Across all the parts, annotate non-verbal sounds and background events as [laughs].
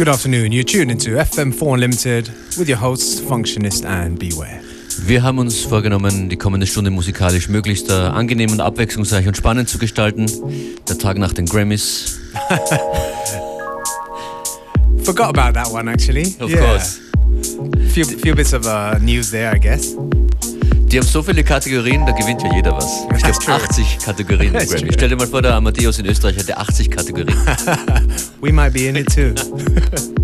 Good afternoon. You're tuned into FM4 Unlimited with your hosts Functionist and Beware. Wir haben uns vorgenommen, die kommende Stunde musikalisch möglichst äh, angenehm und abwechslungsreich und spannend zu gestalten. Der Tag nach den Grammys. [laughs] Forgot about that one actually. Of yeah. course. Few, few bits of uh, news there, I guess. Die haben so viele Kategorien, da gewinnt ja jeder was. Ich glaube 80 Kategorien [laughs] Grammy. Stell dir mal vor, der Amadeus in Österreich hat 80 Kategorien. [laughs] We might be in it too. [laughs]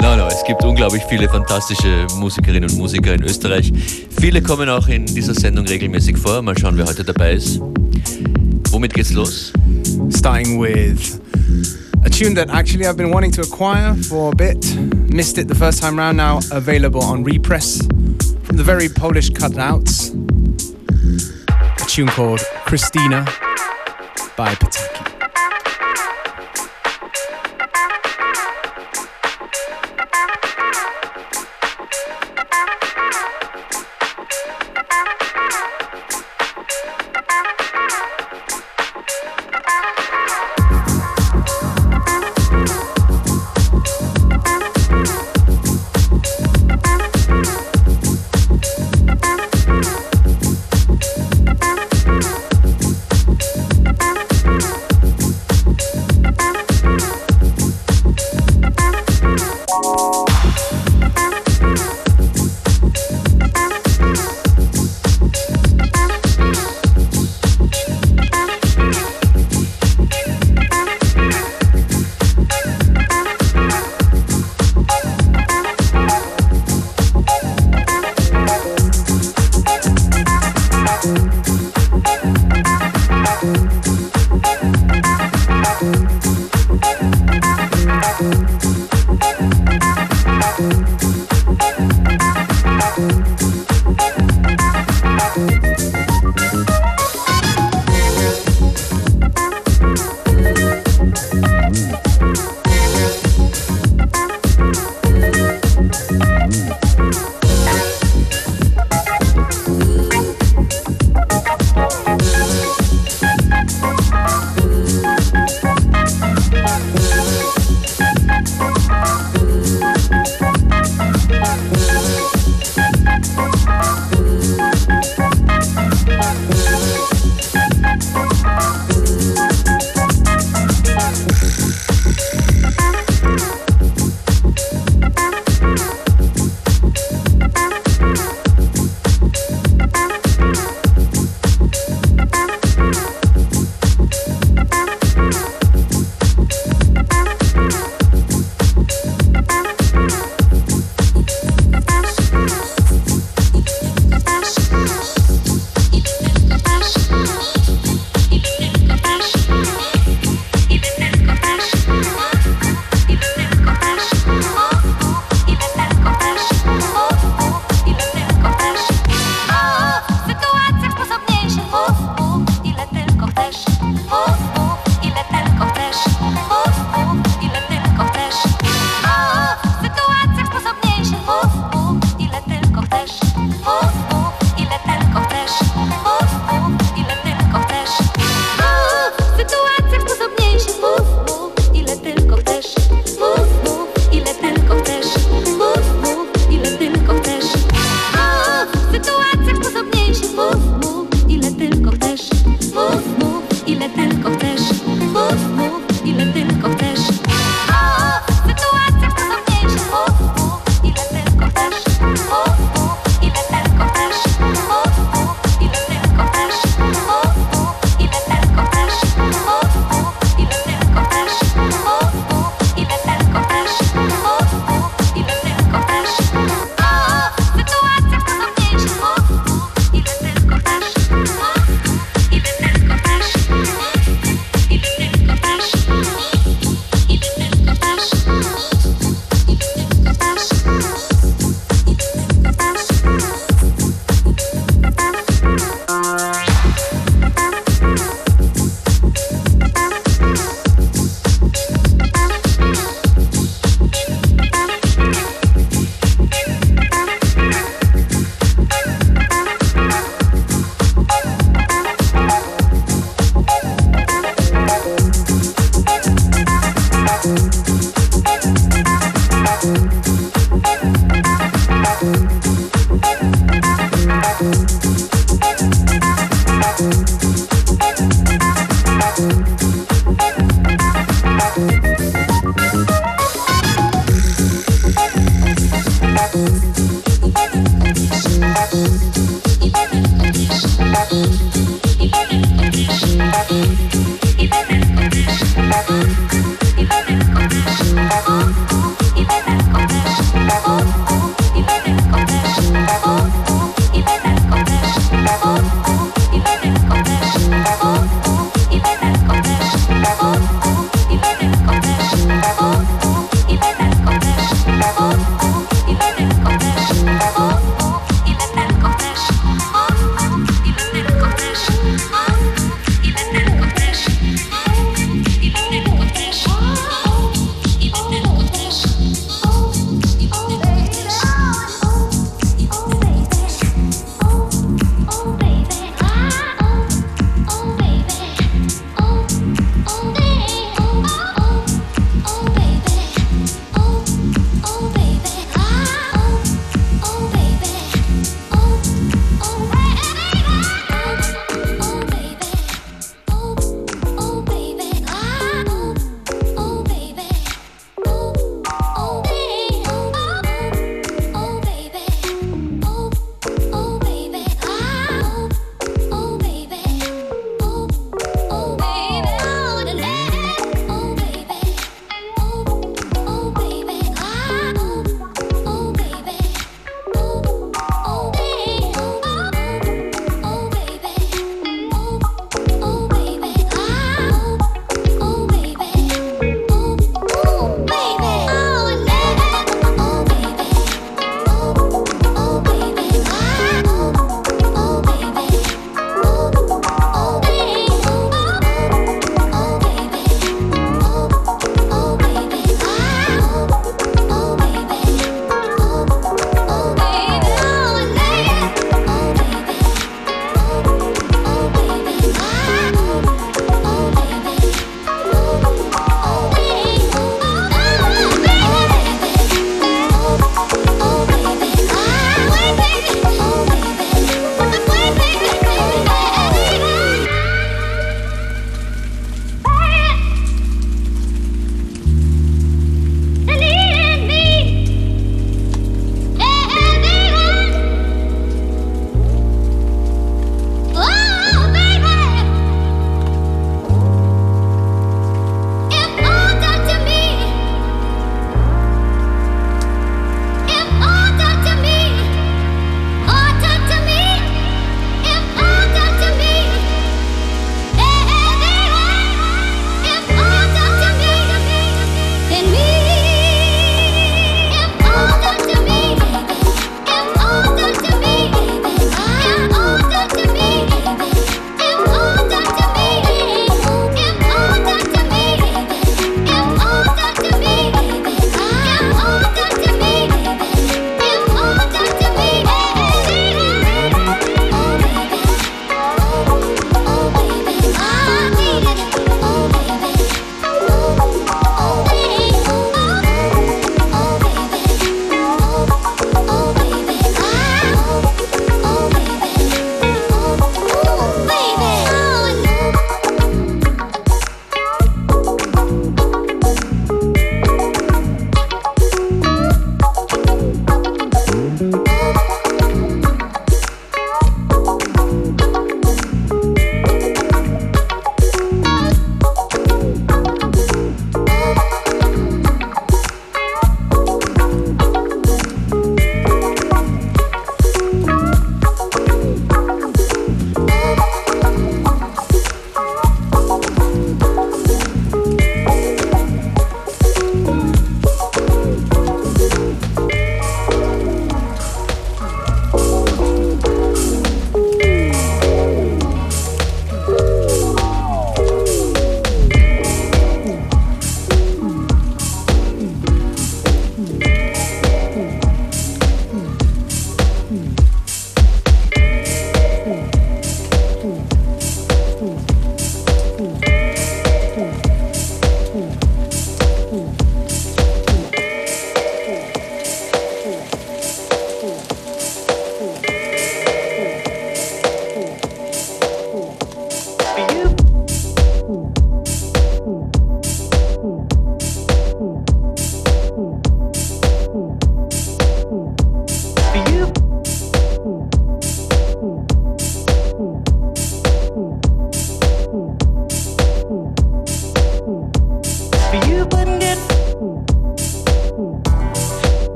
No, no, es gibt unglaublich viele fantastische Musikerinnen und Musiker in Österreich. Viele kommen auch in dieser Sendung regelmäßig vor. Mal schauen, wer heute dabei ist. Womit geht's los? Starting with a tune that actually I've been wanting to acquire for a bit. Missed it the first time round, now available on repress from the very Polish cutouts. A tune called Christina by Pataki.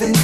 Mais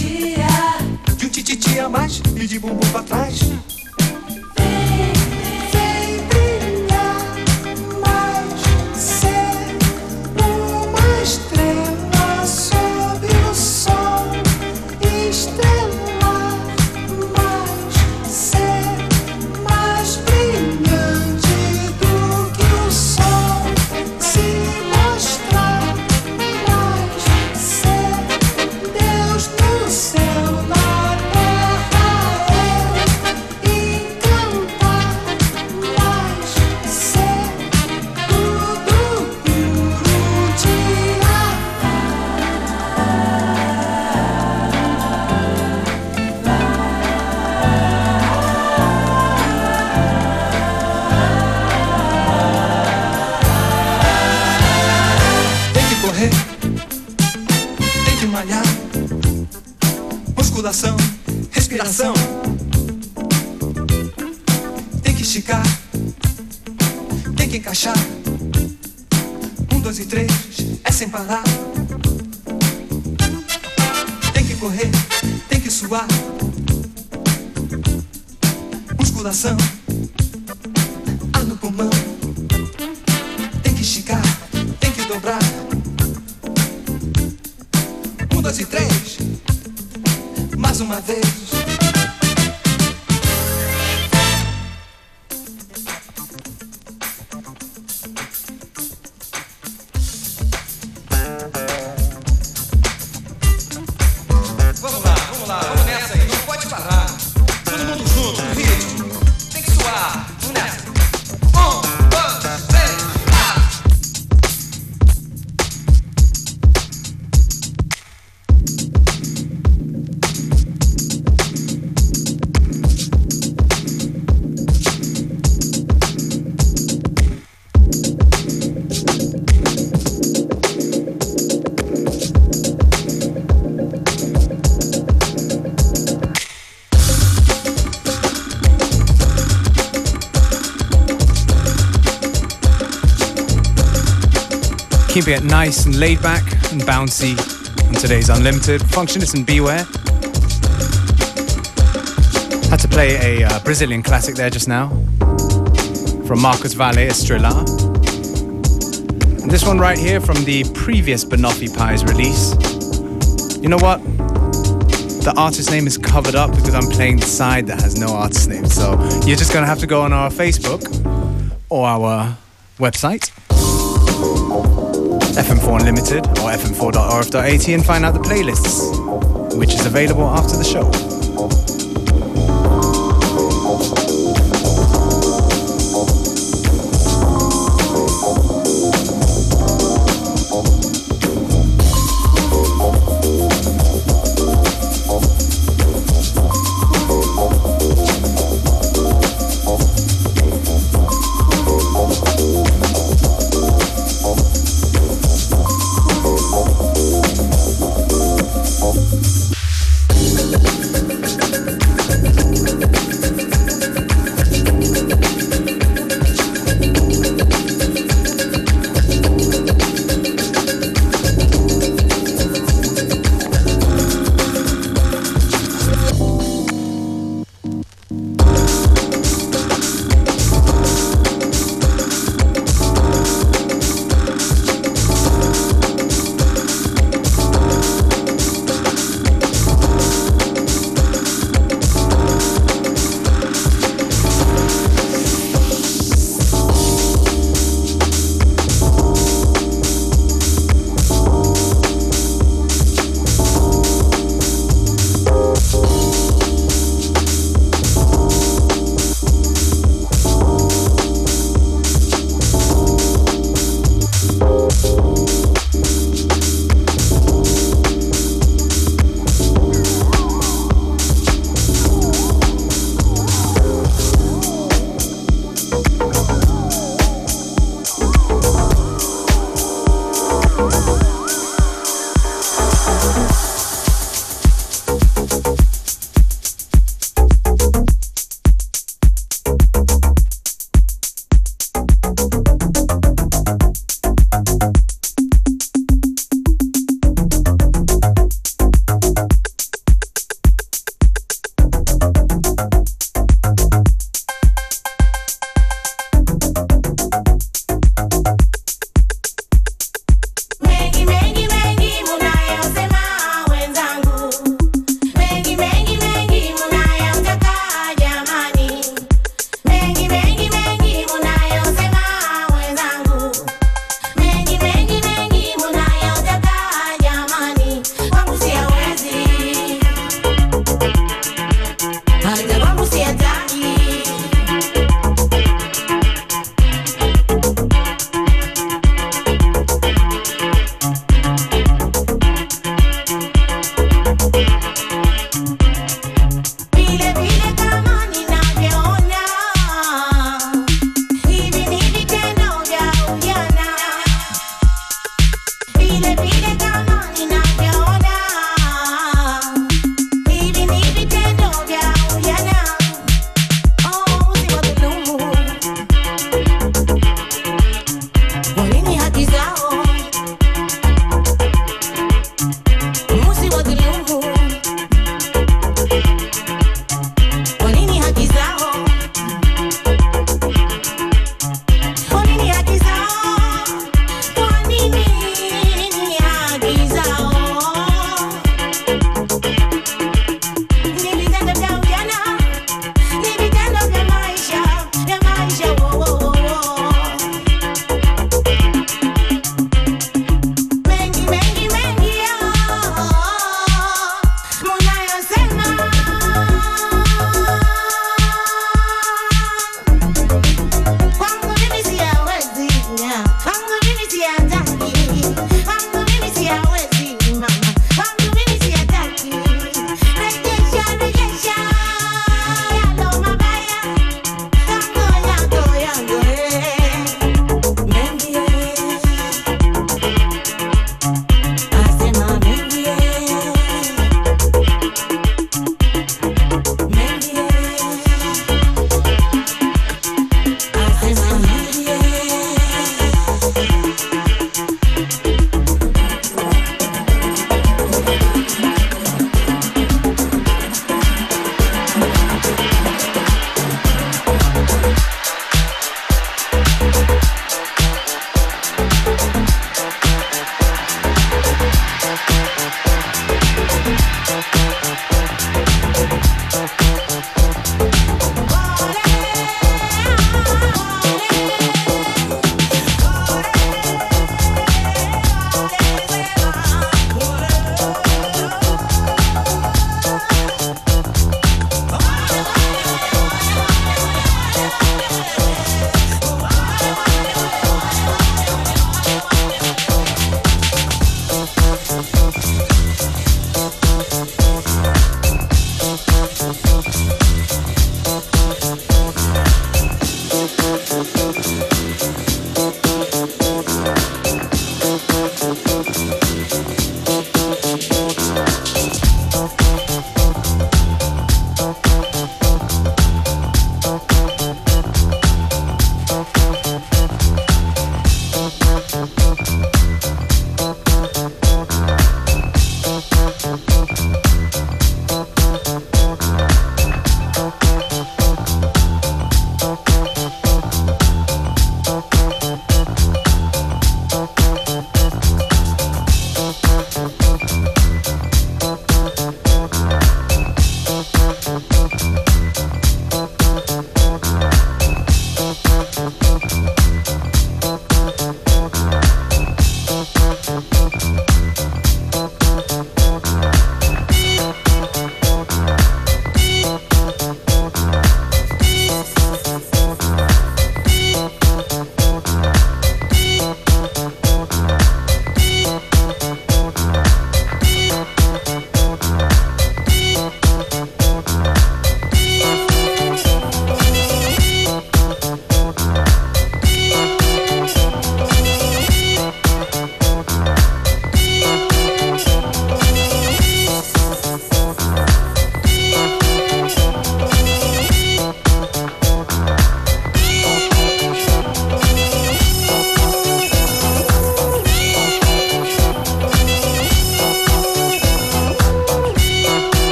Mais e de bumbum pra trás. Esticar, tem que encaixar. Um, dois e três, é sem parar. Tem que correr, tem que suar. Musculação, ar no pulmão. Tem que esticar, tem que dobrar. Um, dois e três. Mais uma vez. It nice and laid back and bouncy on today's Unlimited. Functionist and Beware. Had to play a uh, Brazilian classic there just now from Marcos Valle Estrela. And this one right here from the previous Banoffee Pies release. You know what? The artist name is covered up because I'm playing the side that has no artist name. So you're just gonna have to go on our Facebook or our website FM4 Unlimited or fm4.orf.at and find out the playlists, which is available after the show.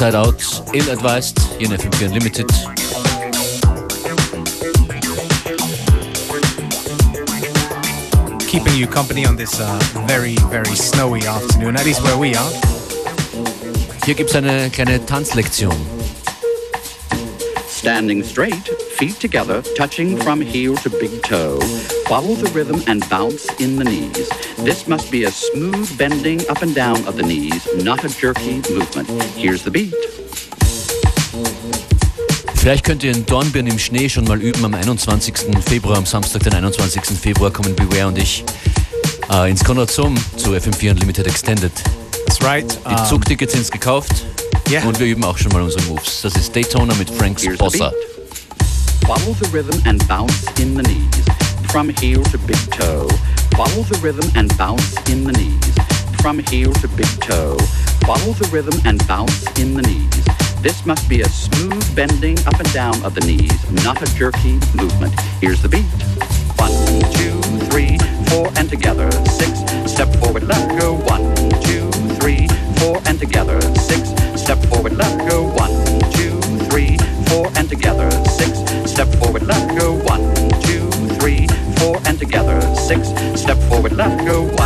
Inside Out, Ill Advised, hier in FM4 Unlimited. Keeping you company on this uh, very, very snowy afternoon, at least where we are. Hier gibt es eine kleine Tanzlektion. Standing straight, feet together, touching from heel to big toe. Follow the rhythm and bounce in the knees. This must be a smooth bending up and down of the knees, not a jerky movement. Here's the beat. Vielleicht könnt ihr in Dornbirn im Schnee schon mal üben. Am 21. Februar, am Samstag, den 21. Februar, kommen Beware und ich äh, ins Conrad Sohm zu FM4 Unlimited Extended. That's right. Die Um, Zugtickets sind gekauft yeah. und wir üben auch schon mal unsere Moves. Das ist Daytona mit Frank Here's the Spossa. Follow the rhythm and bounce in the knees, from heel to big toe. Follow the rhythm and bounce in the knees, from heel to big toe. Follow the rhythm and bounce in the knees. This must be a smooth bending up and down of the knees, not a jerky movement. Here's the beat. One, two, three, four, and together. Six, step forward, left, go. One, two, three, four, and together. Six, step forward, left, go. One, two, three, four, and together. Six, step forward, left, go. One, two, three, four, and together. Six, step forward, left, go.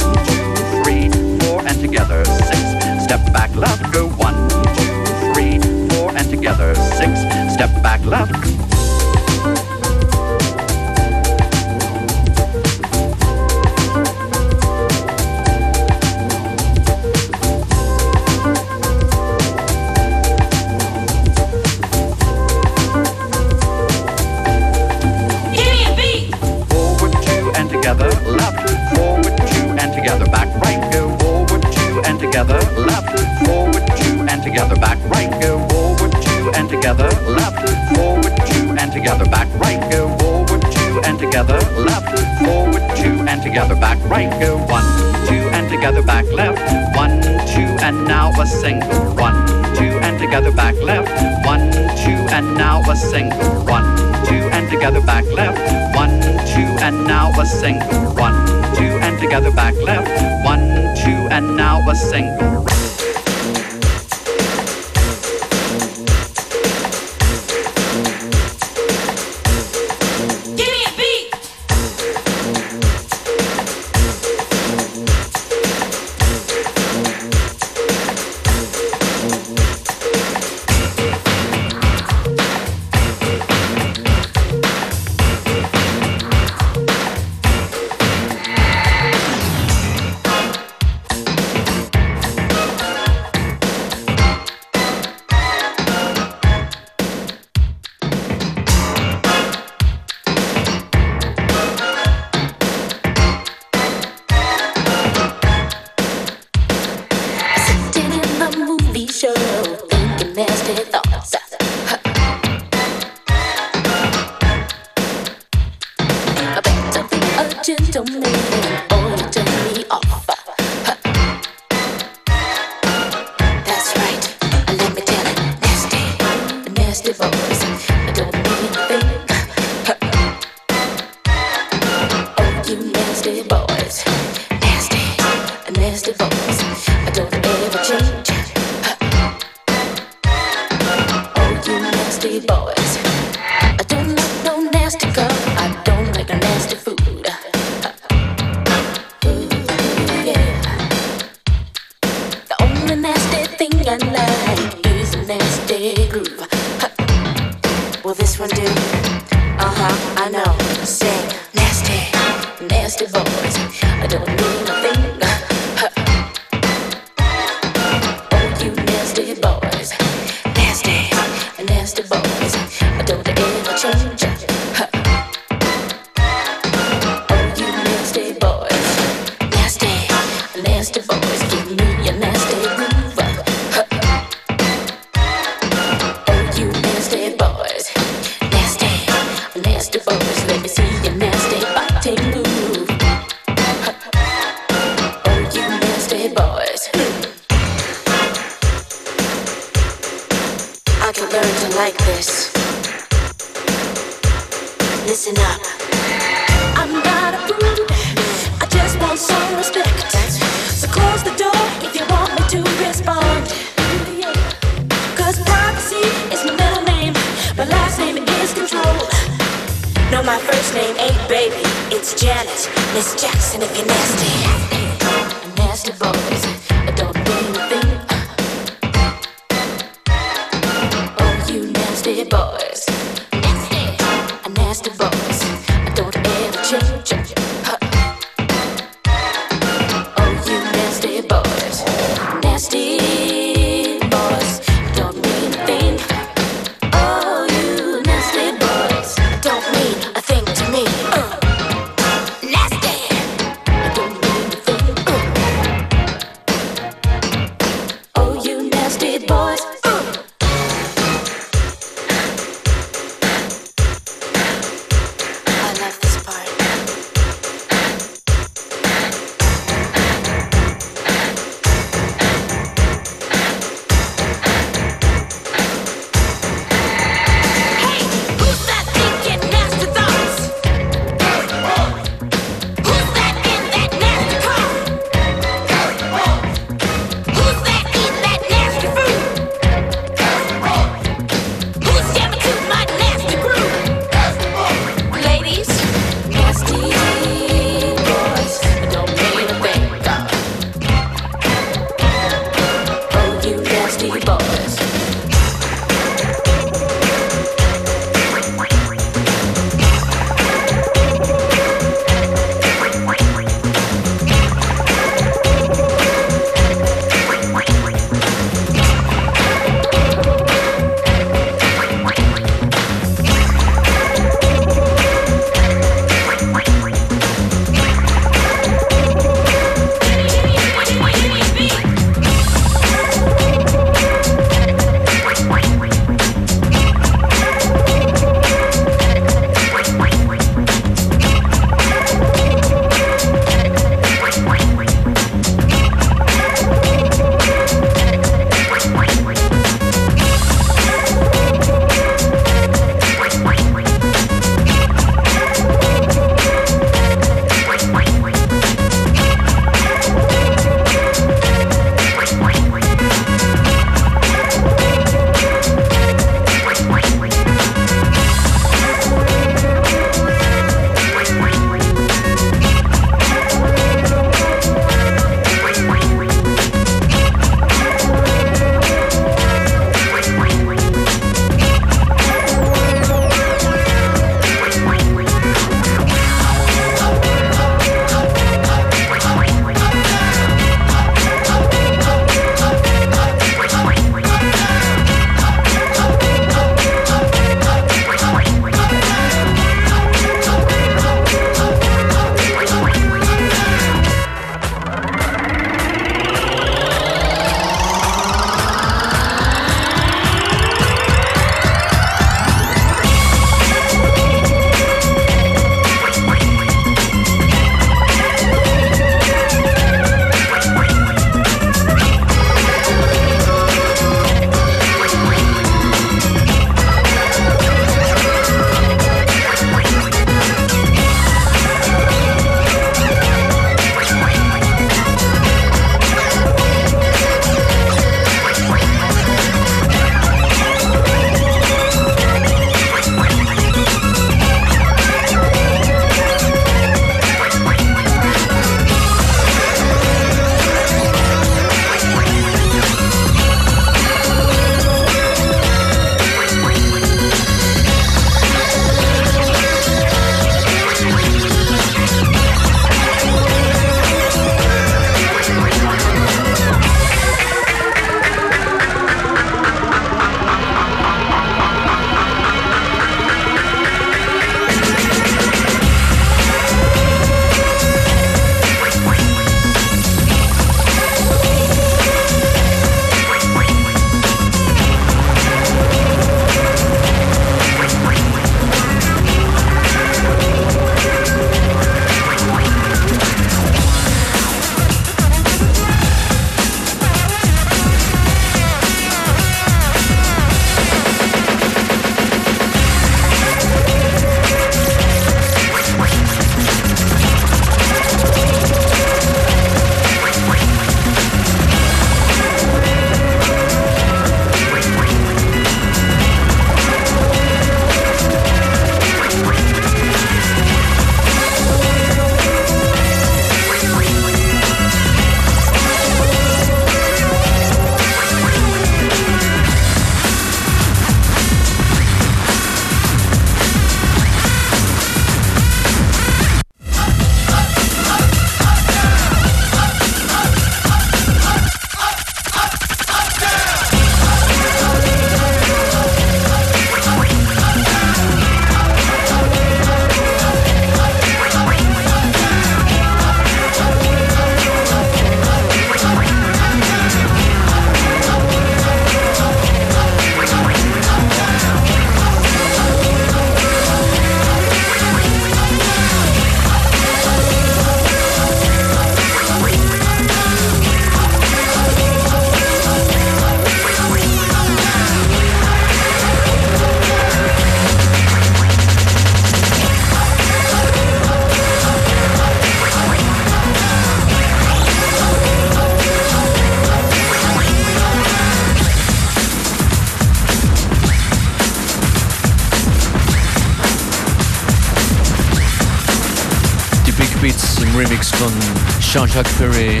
Jean-Jacques Perry,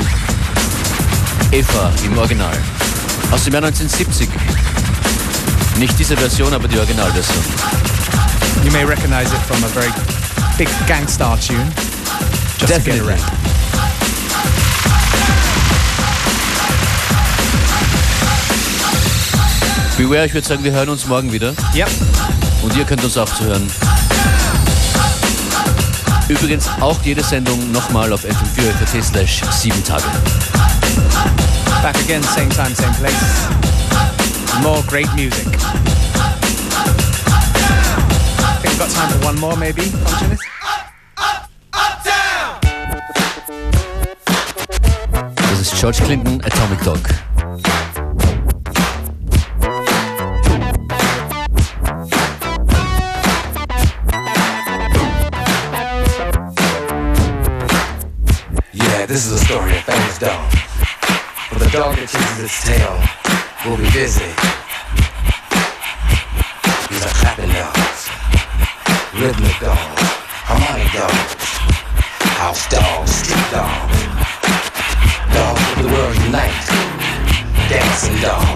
Eva im Original. Aus dem Jahr 1970. Nicht diese Version, aber die Originalversion. You may recognize it from a very big gangstar tune. Just to get Definitely. around. Beware, ich würde sagen, wir hören uns morgen wieder. Yep. Und ihr könnt uns auch zuhören. Übrigens auch jede Sendung nochmal auf fm4 slash 7 Tage. Back again, same time, same place. More great music. I think we've got time for one more, maybe, Functionist? Das ist George Clinton, Atomic Dog. This is a story of famous dog. But the dog that chases its tail will be busy. These are clapping dogs, rhythmic dogs, harmonic dogs, house dogs, street dogs, dogs of the world unite, dancing dogs.